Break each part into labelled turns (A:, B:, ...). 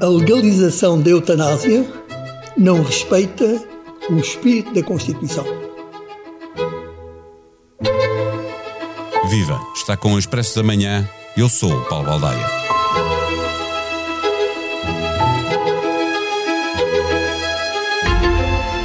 A: A legalização da eutanásia não respeita o espírito da Constituição.
B: Viva! Está com o Expresso da Manhã. Eu sou o Paulo Baldaia.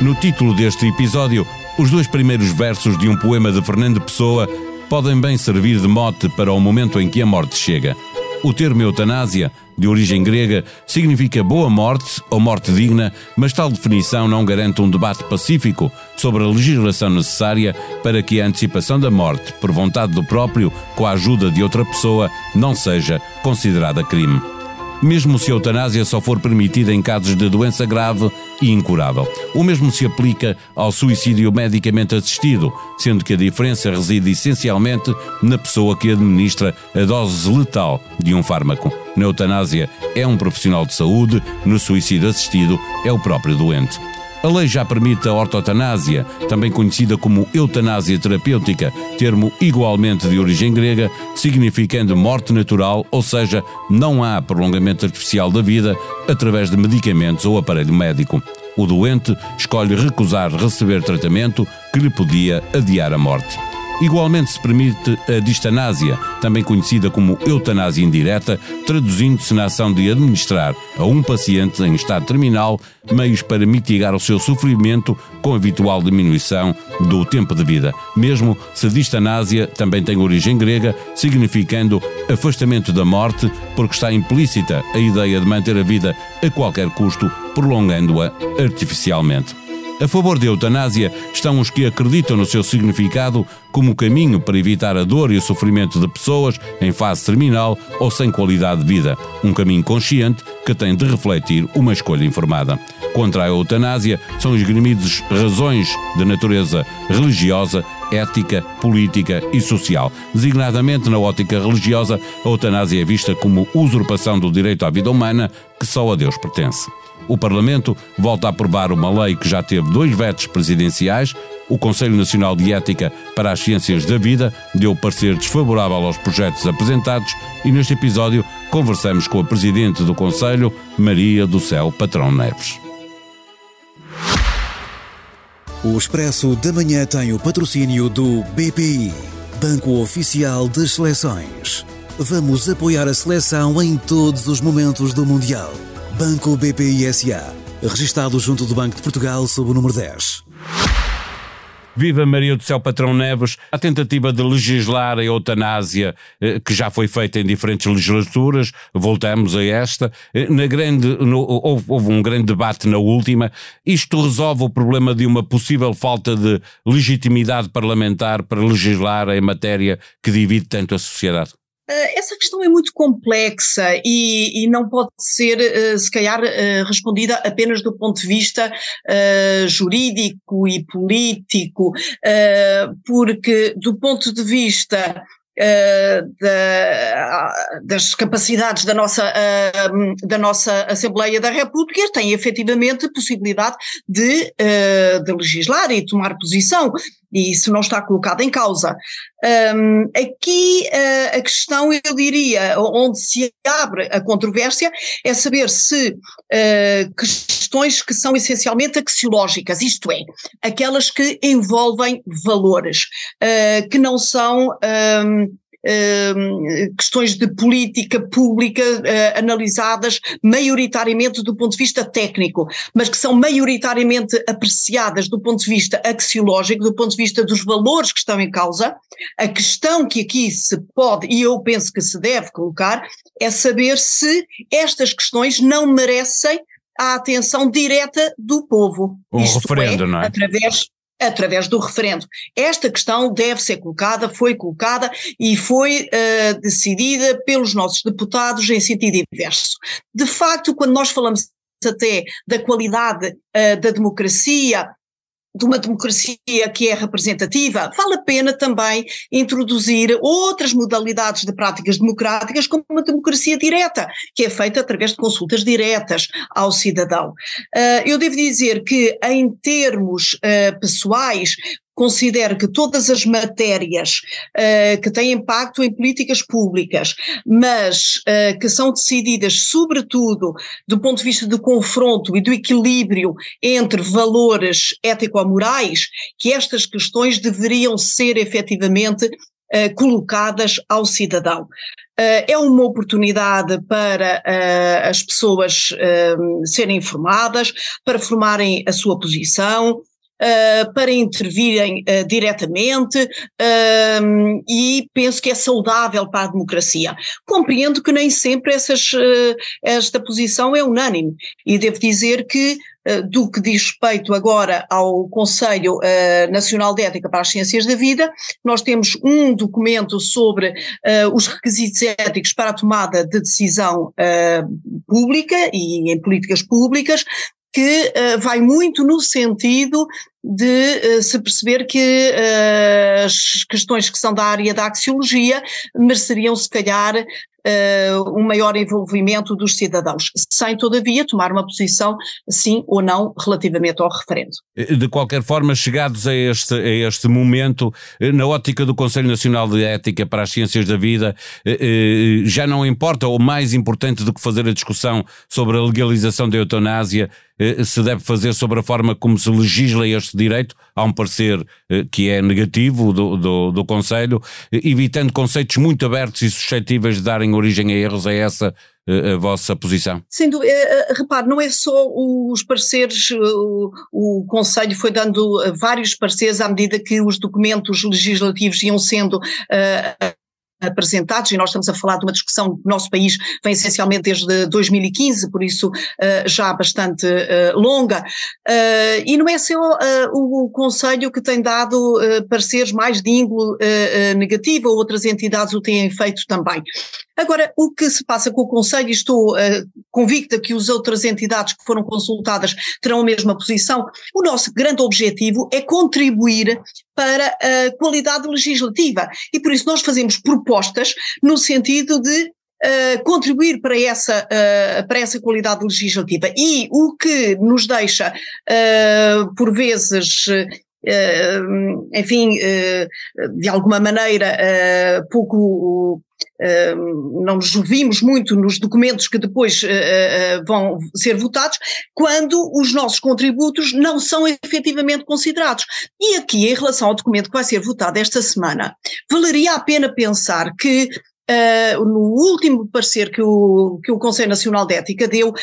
B: No título deste episódio, os dois primeiros versos de um poema de Fernando Pessoa podem bem servir de mote para o momento em que a morte chega. O termo eutanásia, de origem grega, significa boa morte ou morte digna, mas tal definição não garante um debate pacífico sobre a legislação necessária para que a antecipação da morte, por vontade do próprio, com a ajuda de outra pessoa, não seja considerada crime mesmo se a eutanásia só for permitida em casos de doença grave e incurável. O mesmo se aplica ao suicídio medicamente assistido, sendo que a diferença reside essencialmente na pessoa que administra a dose letal de um fármaco. Na eutanásia é um profissional de saúde, no suicídio assistido é o próprio doente. A lei já permite a ortotanásia, também conhecida como eutanásia terapêutica, termo igualmente de origem grega, significando morte natural, ou seja, não há prolongamento artificial da vida através de medicamentos ou aparelho médico. O doente escolhe recusar receber tratamento que lhe podia adiar a morte. Igualmente se permite a distanásia, também conhecida como eutanásia indireta, traduzindo-se na ação de administrar a um paciente em estado terminal meios para mitigar o seu sofrimento com a habitual diminuição do tempo de vida. Mesmo se distanásia também tem origem grega, significando afastamento da morte, porque está implícita a ideia de manter a vida a qualquer custo, prolongando-a artificialmente. A favor da eutanásia estão os que acreditam no seu significado como caminho para evitar a dor e o sofrimento de pessoas em fase terminal ou sem qualidade de vida, um caminho consciente que tem de refletir uma escolha informada. Contra a eutanásia são esgrimidos razões de natureza religiosa, ética, política e social. Designadamente na ótica religiosa, a eutanásia é vista como usurpação do direito à vida humana que só a Deus pertence. O Parlamento volta a aprovar uma lei que já teve dois vetos presidenciais. O Conselho Nacional de Ética para as Ciências da Vida deu parecer desfavorável aos projetos apresentados e neste episódio conversamos com a Presidente do Conselho, Maria do Céu Patrão Neves.
C: O Expresso da Manhã tem o patrocínio do BPI, Banco Oficial das Seleções. Vamos apoiar a seleção em todos os momentos do Mundial. Banco BPI SA, registado junto do Banco de Portugal sob o número 10.
B: Viva Maria do Céu Patrão Neves, a tentativa de legislar a eutanásia eh, que já foi feita em diferentes legislaturas, voltamos a esta, eh, na grande, no, houve, houve um grande debate na última, isto resolve o problema de uma possível falta de legitimidade parlamentar para legislar em matéria que divide tanto a sociedade?
D: Eh, essa questão é muito complexa e, e não pode ser, uh, se calhar, uh, respondida apenas do ponto de vista jurídico e político, porque do ponto de vista da, das capacidades da nossa, da nossa Assembleia da República tem efetivamente possibilidade de, de legislar e tomar posição e isso não está colocado em causa. Um, aqui uh, a questão, eu diria, onde se abre a controvérsia é saber se uh, questões que são essencialmente axiológicas, isto é, aquelas que envolvem valores, uh, que não são. Um, Ehm, questões de política pública uh, analisadas maioritariamente do ponto de vista técnico, mas que são maioritariamente apreciadas do ponto de vista axiológico, do ponto de vista dos valores que estão em causa. A questão que aqui se pode, e eu penso que se deve colocar, é saber se estas questões não merecem a atenção direta do povo.
B: Um Isto referendo,
D: é,
B: não é?
D: Através através do referendo. Esta questão deve ser colocada, foi colocada e foi uh, decidida pelos nossos deputados em sentido inverso. De facto, quando nós falamos até da qualidade uh, da democracia, de uma democracia que é representativa, vale a pena também introduzir outras modalidades de práticas democráticas, como uma democracia direta, que é feita através de consultas diretas ao cidadão. Uh, eu devo dizer que, em termos uh, pessoais, considero que todas as matérias uh, que têm impacto em políticas públicas, mas uh, que são decididas, sobretudo, do ponto de vista do confronto e do equilíbrio entre valores ético-morais, que estas questões deveriam ser efetivamente uh, colocadas ao cidadão. É uma oportunidade para as pessoas serem informadas, para formarem a sua posição, uh, para intervirem uh, diretamente uh, e penso que é saudável para a democracia. Compreendo que nem sempre essas, esta posição é unânime e devo dizer que do que diz respeito agora ao Conselho uh, Nacional de Ética para as Ciências da Vida, nós temos um documento sobre uh, os requisitos éticos para a tomada de decisão uh, pública e em políticas públicas, que vai muito no sentido de uh, se perceber que uh, as questões que são da área da axiologia mereceriam, se calhar, uh, um maior envolvimento dos cidadãos, sem, todavia, tomar uma posição sim ou não relativamente ao referendo.
B: De qualquer forma, chegados a este, a este momento, na ótica do Conselho Nacional de Ética para as Ciências da Vida, já não importa, ou mais importante do que fazer a discussão sobre a legalização da eutanásia, se deve fazer sobre a forma como se legisla este direito, há um parecer eh, que é negativo do, do, do Conselho, evitando conceitos muito abertos e suscetíveis de darem origem a erros, é essa eh, a vossa posição?
D: Sem dúvida, eh, repare, não é só os pareceres, o, o Conselho foi dando vários pareceres à medida que os documentos legislativos iam sendo uh, apresentados, e nós estamos a falar de uma discussão que o nosso país vem essencialmente desde 2015, por isso uh, já bastante uh, longa, uh, e não é só o Conselho que tem dado pareceres mais de índole negativa, outras entidades o têm feito também. Agora, o que se passa com o Conselho, e estou uh, convicta que as outras entidades que foram consultadas terão a mesma posição, o nosso grande objetivo é contribuir para a qualidade legislativa. E por isso nós fazemos propostas no sentido de Uh, contribuir para essa, uh, para essa qualidade legislativa. E o que nos deixa, uh, por vezes, enfim, de alguma maneira, pouco não nos ouvimos muito nos documentos que depois vão ser votados, quando os nossos contributos não são efetivamente considerados. E aqui, em relação ao documento que vai ser votado esta semana, valeria a pena pensar que Uh, no último parecer que o, que o Conselho Nacional de Ética deu, uh,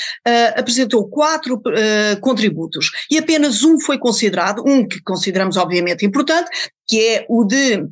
D: apresentou quatro uh, contributos. E apenas um foi considerado, um que consideramos obviamente importante, que é o de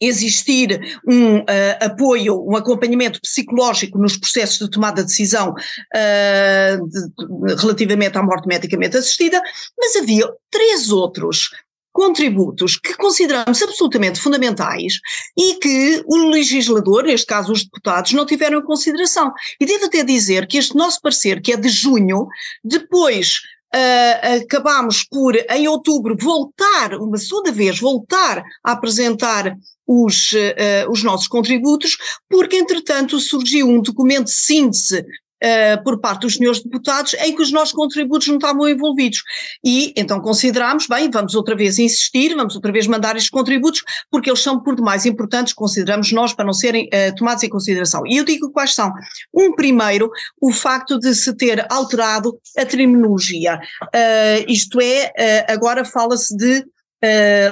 D: existir um uh, apoio, um acompanhamento psicológico nos processos de tomada de decisão uh, de, de, relativamente à morte medicamente assistida, mas havia três outros contributos que consideramos absolutamente fundamentais e que o legislador, neste caso os deputados, não tiveram em consideração. E devo até dizer que este nosso parecer, que é de junho, depois Uh, acabámos por, em outubro, voltar, uma segunda vez, voltar a apresentar os, uh, os nossos contributos, porque entretanto surgiu um documento de síntese Uh, por parte dos senhores deputados em que os nossos contributos não estavam envolvidos. E então considerámos, bem, vamos outra vez insistir, vamos outra vez mandar estes contributos, porque eles são por demais importantes, consideramos nós, para não serem uh, tomados em consideração. E eu digo quais são. Um primeiro, o facto de se ter alterado a terminologia. Uh, isto é, agora fala-se de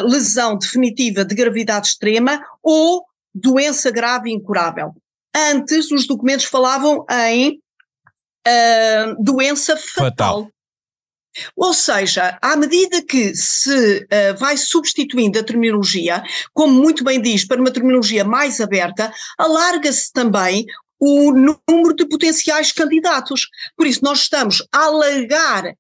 D: lesão definitiva de gravidade extrema ou doença grave incurável. Antes, os documentos falavam em uh, doença fatal. fatal. Ou seja, à medida que se uh, vai substituindo a terminologia, como muito bem diz, para uma terminologia mais aberta, alarga-se também o número de potenciais candidatos. Por isso, nós estamos a alargar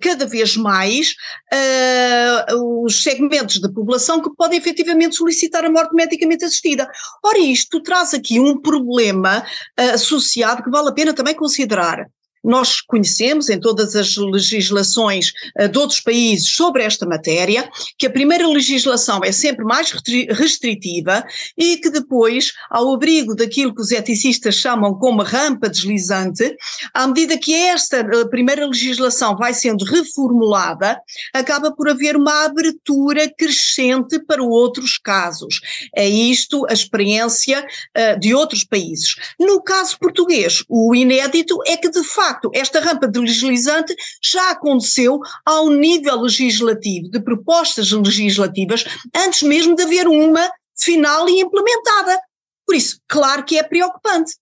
D: cada vez mais uh, os segmentos da população que podem efetivamente solicitar a morte medicamente assistida. Ora, isto traz aqui um problema uh, associado que vale a pena também considerar. Nós conhecemos em todas as legislações uh, de outros países sobre esta matéria, que a primeira legislação é sempre mais restritiva e que depois, ao abrigo daquilo que os eticistas chamam como rampa deslizante, à medida que esta uh, primeira legislação vai sendo reformulada, acaba por haver uma abertura crescente para outros casos. É isto a experiência uh, de outros países. No caso português, o inédito é que, de facto, esta rampa deslizante já aconteceu ao nível legislativo, de propostas legislativas, antes mesmo de haver uma final e implementada. Por isso, claro que é preocupante.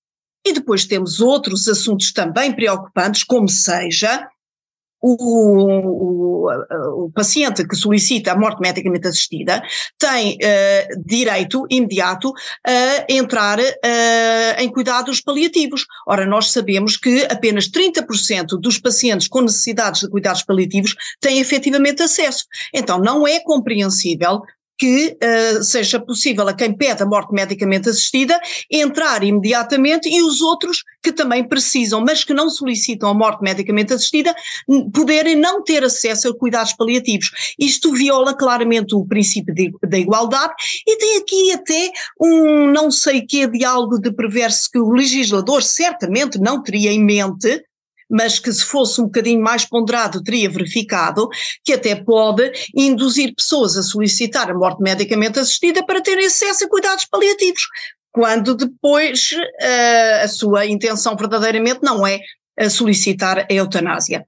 D: E depois temos outros assuntos também preocupantes, como seja o, o, o, paciente que solicita a morte medicamente assistida tem uh, direito imediato a entrar uh, em cuidados paliativos. Ora, nós sabemos que apenas 30% dos pacientes com necessidades de cuidados paliativos têm efetivamente acesso. Então, não é compreensível que uh, seja possível a quem pede a morte medicamente assistida entrar imediatamente e os outros que também precisam, mas que não solicitam a morte medicamente assistida, poderem não ter acesso a cuidados paliativos. Isto viola claramente o princípio da igualdade e tem aqui até um não sei que de algo de perverso que o legislador certamente não teria em mente, mas que se fosse um bocadinho mais ponderado teria verificado que até pode induzir pessoas a solicitar a morte medicamente assistida para terem acesso a cuidados paliativos, quando depois uh, a sua intenção verdadeiramente não é solicitar a eutanásia.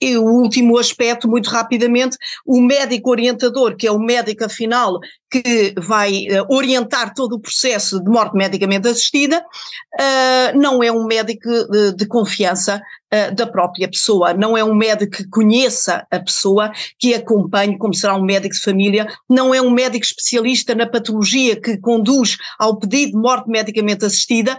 D: E, o último aspecto, muito rapidamente, o médico orientador, que é o médico afinal que vai uh, orientar todo o processo de morte medicamente assistida, uh, não é um médico de, confiança uh, da própria pessoa, não é um médico que conheça a pessoa, que acompanhe, como será um médico de família, não é um médico especialista na patologia que conduz ao pedido de morte medicamente assistida,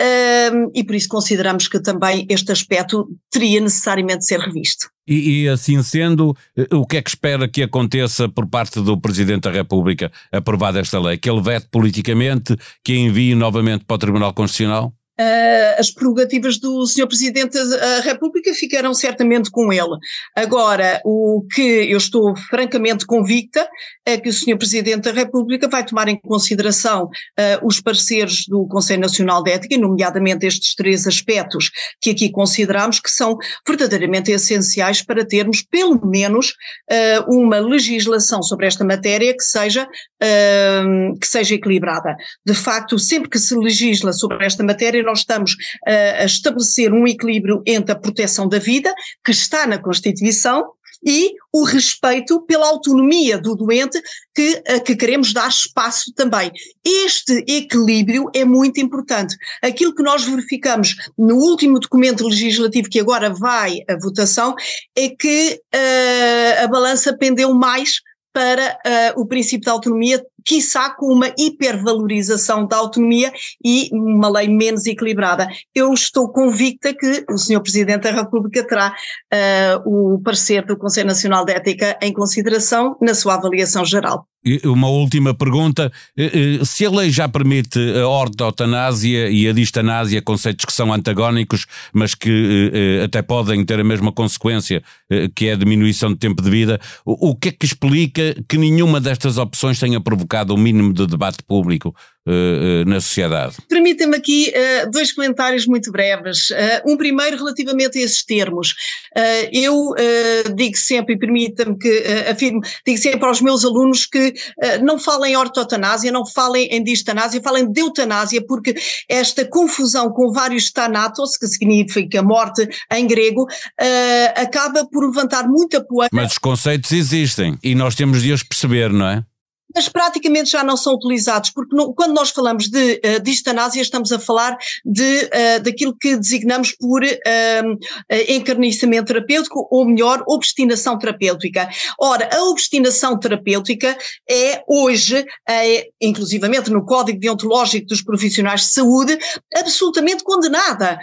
D: um, e por isso consideramos que também este aspecto teria necessariamente de ser revisto.
B: E, e, assim sendo, eh, o que é que espera que aconteça por parte do Presidente da República aprovada esta lei? Que ele vete politicamente, que a envie novamente para o Tribunal Constitucional?
D: Uh, as prerrogativas do Sr. Presidente da República ficarão certamente com ele. Agora, o que eu estou francamente convicta é que o Sr. Presidente da República vai tomar em consideração uh, os pareceres do Conselho Nacional de Ética, nomeadamente estes três aspectos que aqui consideramos que são verdadeiramente essenciais para termos, pelo menos, uh, uma legislação sobre esta matéria que seja, que seja equilibrada. De facto, sempre que se legisla sobre esta matéria, nós estamos uh, a estabelecer um equilíbrio entre a proteção da vida, que está na Constituição, e o respeito pela autonomia do doente que, que queremos dar espaço também. Este equilíbrio é muito importante. Aquilo que nós verificamos no último documento legislativo que agora vai à votação é que uh, a balança pendeu mais para uh, o princípio da autonomia, quiçá com uma hipervalorização da autonomia e uma lei menos equilibrada. Eu estou convicta que o Sr. Presidente da República terá uh, o parecer do Conselho Nacional de Ética em consideração na sua avaliação geral.
B: Uma última pergunta. Se a lei já permite a ortotanásia e a distanásia, conceitos que são antagónicos, mas que até podem ter a mesma consequência, que é a diminuição de tempo de vida, o que é que explica que nenhuma destas opções tenha provocado o um mínimo de debate público uh, na sociedade.
D: Permitem-me aqui uh, dois comentários muito breves. um primeiro relativamente a esses termos. eu digo sempre, e permita-me que afirmo, digo sempre aos meus alunos que não falem ortotanásia, não falem em distanásia, falem de eutanásia, porque esta confusão com vários thanatos, que significa morte em grego, acaba por levantar muita poeira.
B: Mas os conceitos existem e nós temos de os perceber, não é?
D: Mas praticamente já não são utilizados, porque no, quando nós falamos de uh, distanásia estamos a falar de, uh, daquilo que designamos por uh, encarniçamento terapêutico, ou melhor, obstinação terapêutica. Ora, a obstinação terapêutica é hoje, é, inclusivamente no Código Deontológico dos Profissionais de Saúde, absolutamente condenada.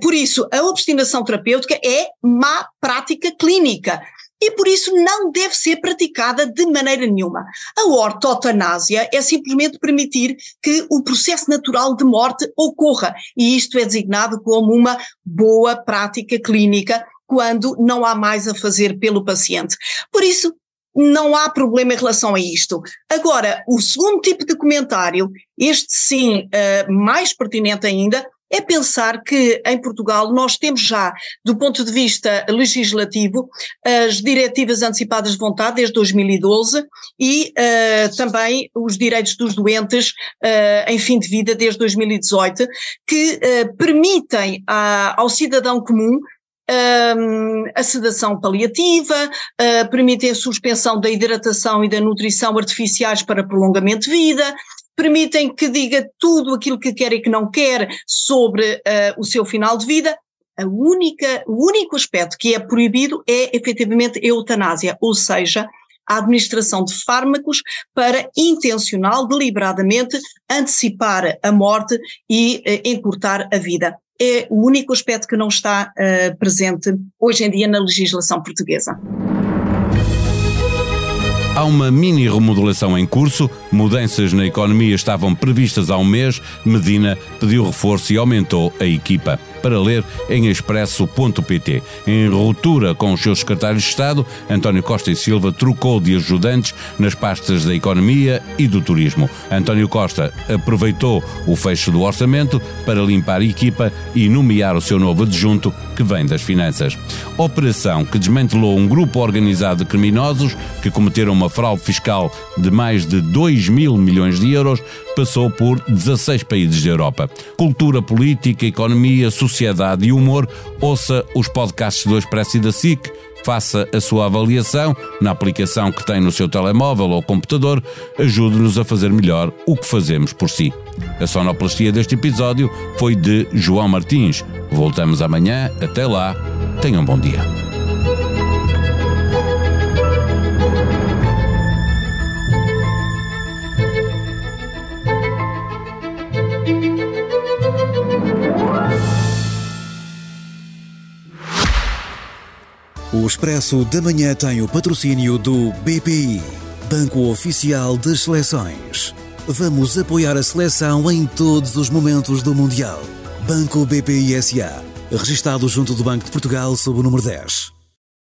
D: por isso, a obstinação terapêutica é má prática clínica. E por isso não deve ser praticada de maneira nenhuma. A ortotanásia é simplesmente permitir que o processo natural de morte ocorra e isto é designado como uma boa prática clínica quando não há mais a fazer pelo paciente. Por isso, não há problema em relação a isto. Agora, o segundo tipo de comentário, este sim, uh, mais pertinente ainda, é pensar que em Portugal nós temos já, do ponto de vista legislativo, as diretivas antecipadas de vontade desde 2012 e uh, também os direitos dos doentes uh, em fim de vida desde 2018, que uh, permitem a, ao cidadão comum um, a sedação paliativa, uh, permitem a suspensão da hidratação e da nutrição artificiais para prolongamento de vida, permitem que diga tudo aquilo que quer e que não quer sobre uh, o seu final de vida. A única, o único aspecto que é proibido é efetivamente a eutanásia, ou seja, a administração de fármacos para intencional, deliberadamente, antecipar a morte e uh, encurtar a vida. É o único aspecto que não está uh, presente hoje em dia na legislação portuguesa.
B: Há uma mini remodelação em curso, mudanças na economia estavam previstas há um mês, Medina pediu reforço e aumentou a equipa para ler em expresso.pt. Em ruptura com os seus secretários de Estado, António Costa e Silva trocou de ajudantes nas pastas da economia e do turismo. António Costa aproveitou o fecho do orçamento para limpar a equipa e nomear o seu novo adjunto, que vem das finanças. Operação que desmantelou um grupo organizado de criminosos que cometeram uma fraude fiscal de mais de 2 mil milhões de euros passou por 16 países da Europa. Cultura, política, economia, sociedade e humor, ouça os podcasts do Expresso e da SIC, faça a sua avaliação na aplicação que tem no seu telemóvel ou computador, ajude-nos a fazer melhor o que fazemos por si. A sonoplastia deste episódio foi de João Martins. Voltamos amanhã. Até lá. Tenham um bom dia.
C: O Expresso da Manhã tem o patrocínio do BPI, Banco Oficial das Seleções. Vamos apoiar a seleção em todos os momentos do Mundial. Banco BPI SA, registado junto do Banco de Portugal sob o número 10.